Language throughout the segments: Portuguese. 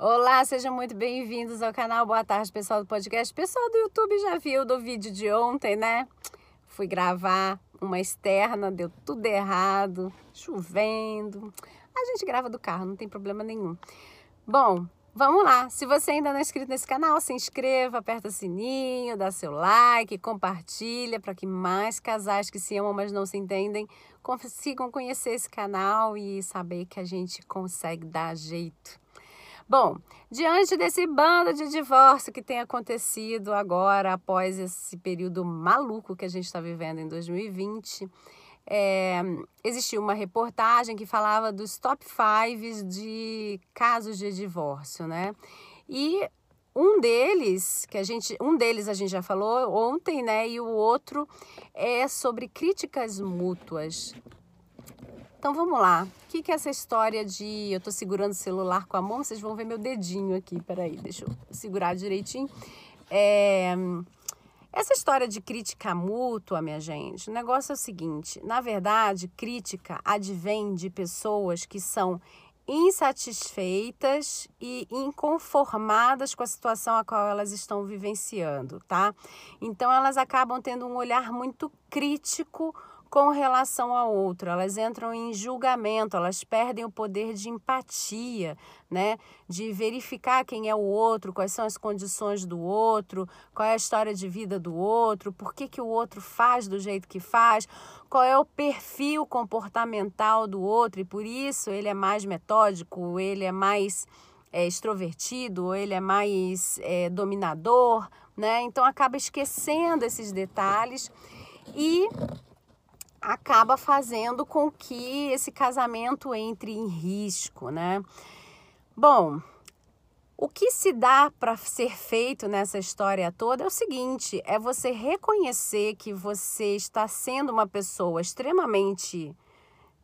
Olá, sejam muito bem-vindos ao canal. Boa tarde, pessoal do podcast. Pessoal do YouTube já viu do vídeo de ontem, né? Fui gravar uma externa, deu tudo errado, chovendo. A gente grava do carro, não tem problema nenhum. Bom, vamos lá. Se você ainda não é inscrito nesse canal, se inscreva, aperta o sininho, dá seu like, compartilha para que mais casais que se amam, mas não se entendem, consigam conhecer esse canal e saber que a gente consegue dar jeito Bom, diante desse bando de divórcio que tem acontecido agora, após esse período maluco que a gente está vivendo em 2020, é, existiu uma reportagem que falava dos top 5 de casos de divórcio, né? E um deles, que a gente, um deles a gente já falou ontem, né? E o outro é sobre críticas mútuas. Então vamos lá. O que, que é essa história de eu tô segurando o celular com a mão? Vocês vão ver meu dedinho aqui. Peraí, deixa eu segurar direitinho. É... Essa história de crítica mútua, minha gente, o negócio é o seguinte: na verdade, crítica advém de pessoas que são insatisfeitas e inconformadas com a situação a qual elas estão vivenciando, tá? Então elas acabam tendo um olhar muito crítico com relação ao outro, elas entram em julgamento, elas perdem o poder de empatia, né? De verificar quem é o outro, quais são as condições do outro, qual é a história de vida do outro, por que, que o outro faz do jeito que faz, qual é o perfil comportamental do outro, e por isso ele é mais metódico, ele é mais é, extrovertido, ele é mais é, dominador, né? Então acaba esquecendo esses detalhes e acaba fazendo com que esse casamento entre em risco, né? Bom, o que se dá para ser feito nessa história toda é o seguinte: é você reconhecer que você está sendo uma pessoa extremamente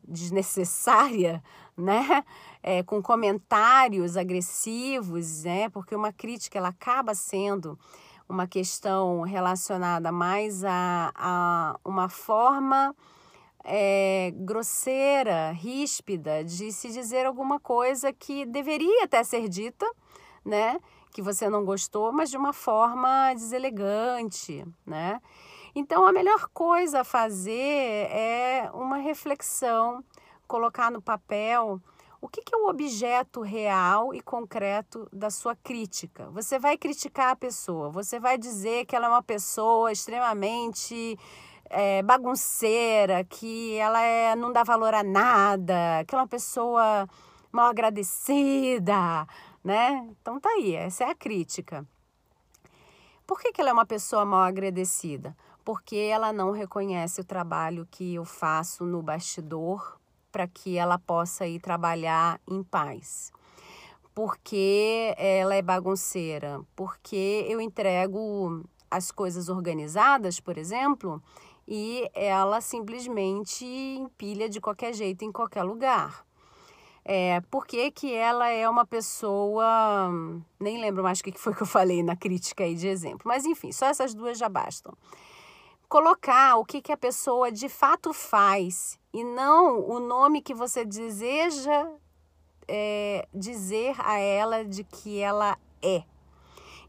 desnecessária, né? É, com comentários agressivos, né? Porque uma crítica ela acaba sendo uma questão relacionada mais a, a uma forma é, grosseira, ríspida de se dizer alguma coisa que deveria até ser dita, né? Que você não gostou, mas de uma forma deselegante, né? Então, a melhor coisa a fazer é uma reflexão, colocar no papel o que, que é o objeto real e concreto da sua crítica? Você vai criticar a pessoa, você vai dizer que ela é uma pessoa extremamente é, bagunceira, que ela é, não dá valor a nada, que ela é uma pessoa mal agradecida, né? Então tá aí, essa é a crítica. Por que, que ela é uma pessoa mal agradecida? Porque ela não reconhece o trabalho que eu faço no bastidor para que ela possa ir trabalhar em paz. Porque ela é bagunceira, porque eu entrego as coisas organizadas, por exemplo, e ela simplesmente empilha de qualquer jeito em qualquer lugar. É, por que, que ela é uma pessoa. Nem lembro mais o que foi que eu falei na crítica aí de exemplo. Mas enfim, só essas duas já bastam. Colocar o que, que a pessoa de fato faz e não o nome que você deseja é, dizer a ela de que ela é.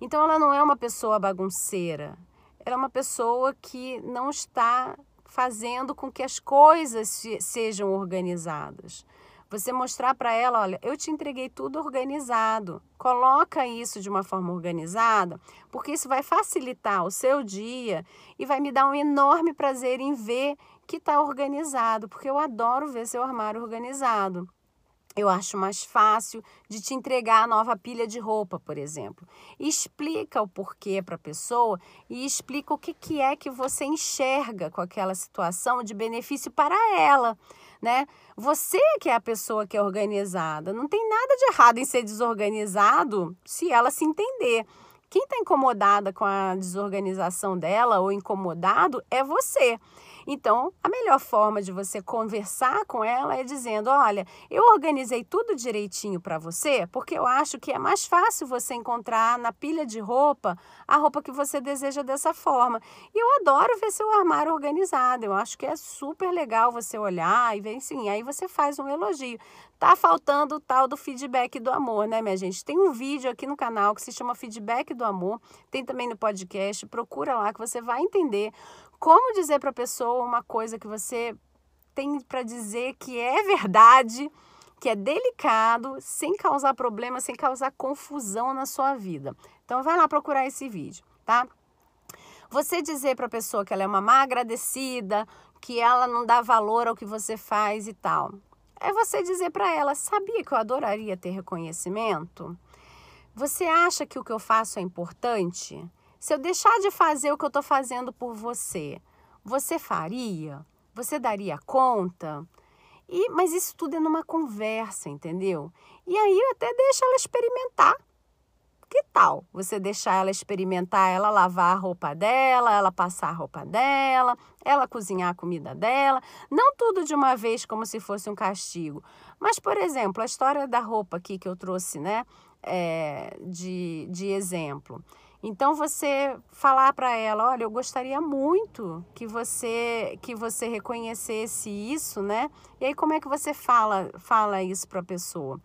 Então, ela não é uma pessoa bagunceira, ela é uma pessoa que não está fazendo com que as coisas sejam organizadas. Você mostrar para ela, olha, eu te entreguei tudo organizado. Coloca isso de uma forma organizada, porque isso vai facilitar o seu dia e vai me dar um enorme prazer em ver que está organizado, porque eu adoro ver seu armário organizado. Eu acho mais fácil de te entregar a nova pilha de roupa, por exemplo. explica o porquê para a pessoa e explica o que, que é que você enxerga com aquela situação de benefício para ela, né? Você que é a pessoa que é organizada. Não tem nada de errado em ser desorganizado se ela se entender. Quem está incomodada com a desorganização dela ou incomodado é você. Então, a melhor forma de você conversar com ela é dizendo: Olha, eu organizei tudo direitinho para você, porque eu acho que é mais fácil você encontrar na pilha de roupa a roupa que você deseja dessa forma. E eu adoro ver seu armário organizado. Eu acho que é super legal você olhar e ver, sim, aí você faz um elogio. Tá faltando o tal do feedback do amor, né, minha gente? Tem um vídeo aqui no canal que se chama Feedback do Amor, tem também no podcast, procura lá que você vai entender como dizer para a pessoa uma coisa que você tem para dizer que é verdade, que é delicado, sem causar problema, sem causar confusão na sua vida. Então vai lá procurar esse vídeo, tá? Você dizer para a pessoa que ela é uma má agradecida, que ela não dá valor ao que você faz e tal é você dizer para ela: sabia que eu adoraria ter reconhecimento? Você acha que o que eu faço é importante? Se eu deixar de fazer o que eu estou fazendo por você, você faria? Você daria conta? E, mas isso tudo é numa conversa, entendeu? E aí eu até deixo ela experimentar. Que tal você deixar ela experimentar, ela lavar a roupa dela, ela passar a roupa dela, ela cozinhar a comida dela? Não tudo de uma vez como se fosse um castigo. Mas, por exemplo, a história da roupa aqui que eu trouxe, né, é, de, de exemplo. Então você falar para ela, olha, eu gostaria muito que você que você reconhecesse isso, né? E aí como é que você fala fala isso para a pessoa?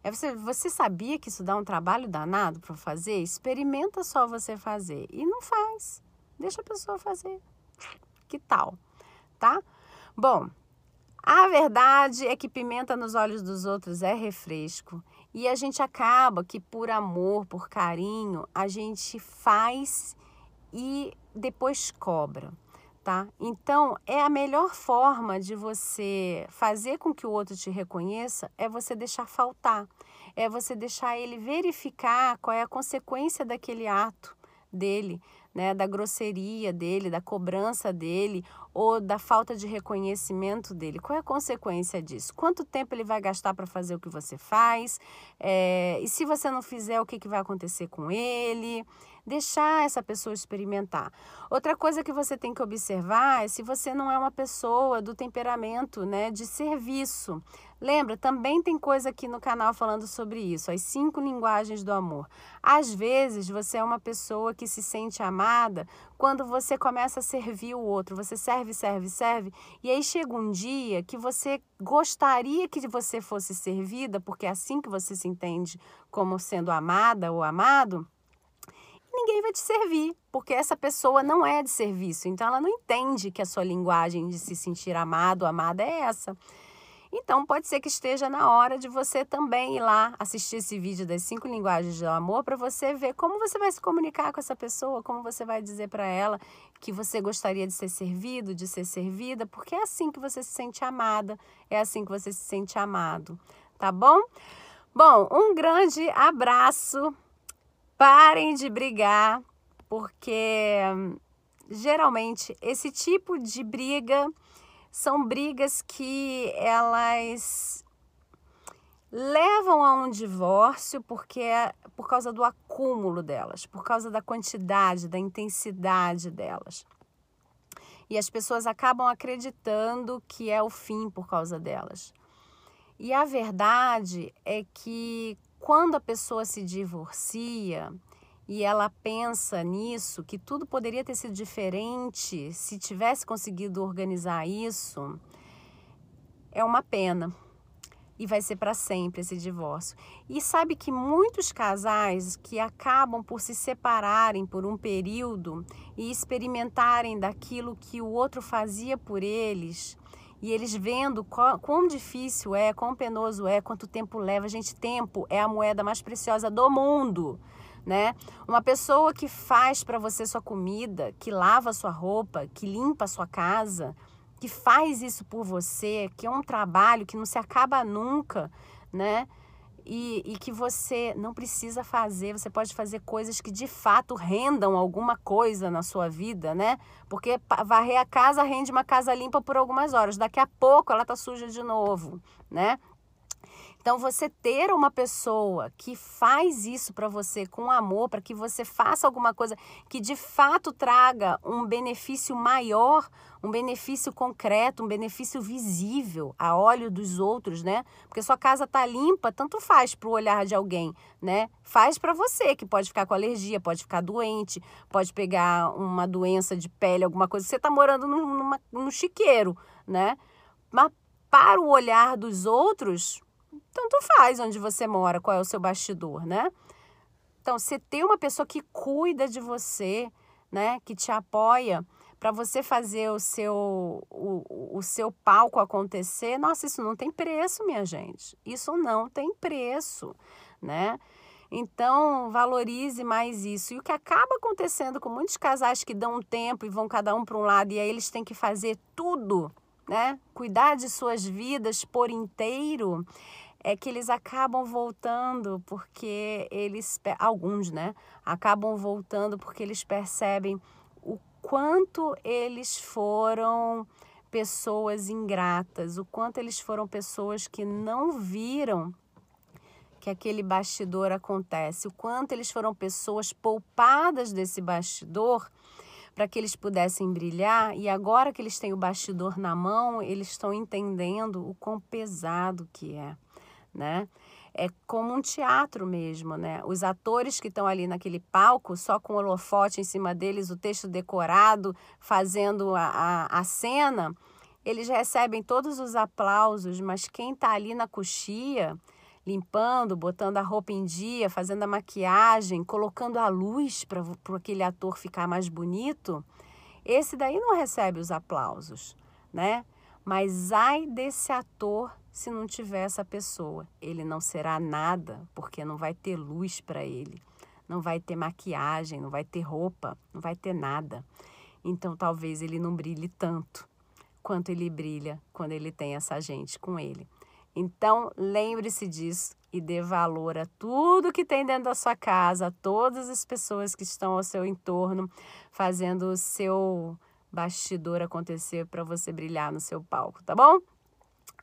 É você, você sabia que isso dá um trabalho danado para fazer? Experimenta só você fazer e não faz. Deixa a pessoa fazer. Que tal? Tá? Bom, a verdade é que pimenta nos olhos dos outros é refresco. E a gente acaba que por amor, por carinho, a gente faz e depois cobra tá? Então, é a melhor forma de você fazer com que o outro te reconheça é você deixar faltar, é você deixar ele verificar qual é a consequência daquele ato dele, né, da grosseria dele, da cobrança dele ou da falta de reconhecimento dele. Qual é a consequência disso? Quanto tempo ele vai gastar para fazer o que você faz? É, e se você não fizer, o que, que vai acontecer com ele? Deixar essa pessoa experimentar. Outra coisa que você tem que observar é se você não é uma pessoa do temperamento, né, de serviço. Lembra, também tem coisa aqui no canal falando sobre isso, as cinco linguagens do amor. Às vezes você é uma pessoa que se sente amada quando você começa a servir o outro. Você serve, serve, serve, e aí chega um dia que você gostaria que você fosse servida, porque é assim que você se entende como sendo amada ou amado ninguém vai te servir, porque essa pessoa não é de serviço. Então ela não entende que a sua linguagem de se sentir amado, amada é essa. Então pode ser que esteja na hora de você também ir lá assistir esse vídeo das cinco linguagens do amor para você ver como você vai se comunicar com essa pessoa, como você vai dizer para ela que você gostaria de ser servido, de ser servida, porque é assim que você se sente amada, é assim que você se sente amado, tá bom? Bom, um grande abraço Parem de brigar, porque geralmente esse tipo de briga são brigas que elas levam a um divórcio porque é por causa do acúmulo delas, por causa da quantidade, da intensidade delas. E as pessoas acabam acreditando que é o fim por causa delas. E a verdade é que quando a pessoa se divorcia e ela pensa nisso, que tudo poderia ter sido diferente se tivesse conseguido organizar isso, é uma pena. E vai ser para sempre esse divórcio. E sabe que muitos casais que acabam por se separarem por um período e experimentarem daquilo que o outro fazia por eles, e eles vendo qual, quão difícil é, quão penoso é, quanto tempo leva. Gente, tempo é a moeda mais preciosa do mundo, né? Uma pessoa que faz para você sua comida, que lava sua roupa, que limpa sua casa, que faz isso por você, que é um trabalho que não se acaba nunca, né? E, e que você não precisa fazer, você pode fazer coisas que de fato rendam alguma coisa na sua vida, né? Porque varrer a casa rende uma casa limpa por algumas horas, daqui a pouco ela tá suja de novo, né? Então, você ter uma pessoa que faz isso para você com amor, para que você faça alguma coisa que de fato traga um benefício maior, um benefício concreto, um benefício visível a olho dos outros, né? Porque sua casa tá limpa, tanto faz para o olhar de alguém, né? Faz para você que pode ficar com alergia, pode ficar doente, pode pegar uma doença de pele, alguma coisa. Você tá morando num, numa, num chiqueiro, né? Mas para o olhar dos outros, tanto faz onde você mora, qual é o seu bastidor, né? Então, você ter uma pessoa que cuida de você, né, que te apoia para você fazer o seu o, o seu palco acontecer, nossa, isso não tem preço, minha gente. Isso não tem preço, né? Então, valorize mais isso. E o que acaba acontecendo com muitos casais que dão um tempo e vão cada um para um lado e aí eles têm que fazer tudo, né? Cuidar de suas vidas por inteiro, é que eles acabam voltando porque eles alguns, né, acabam voltando porque eles percebem o quanto eles foram pessoas ingratas, o quanto eles foram pessoas que não viram que aquele bastidor acontece, o quanto eles foram pessoas poupadas desse bastidor para que eles pudessem brilhar e agora que eles têm o bastidor na mão, eles estão entendendo o quão pesado que é, né? É como um teatro mesmo, né? Os atores que estão ali naquele palco, só com o holofote em cima deles, o texto decorado, fazendo a, a, a cena, eles recebem todos os aplausos, mas quem está ali na coxia limpando, botando a roupa em dia, fazendo a maquiagem, colocando a luz para aquele ator ficar mais bonito, esse daí não recebe os aplausos, né? Mas ai desse ator se não tiver essa pessoa. Ele não será nada, porque não vai ter luz para ele, não vai ter maquiagem, não vai ter roupa, não vai ter nada. Então talvez ele não brilhe tanto quanto ele brilha quando ele tem essa gente com ele. Então, lembre-se disso e dê valor a tudo que tem dentro da sua casa, a todas as pessoas que estão ao seu entorno, fazendo o seu bastidor acontecer para você brilhar no seu palco, tá bom?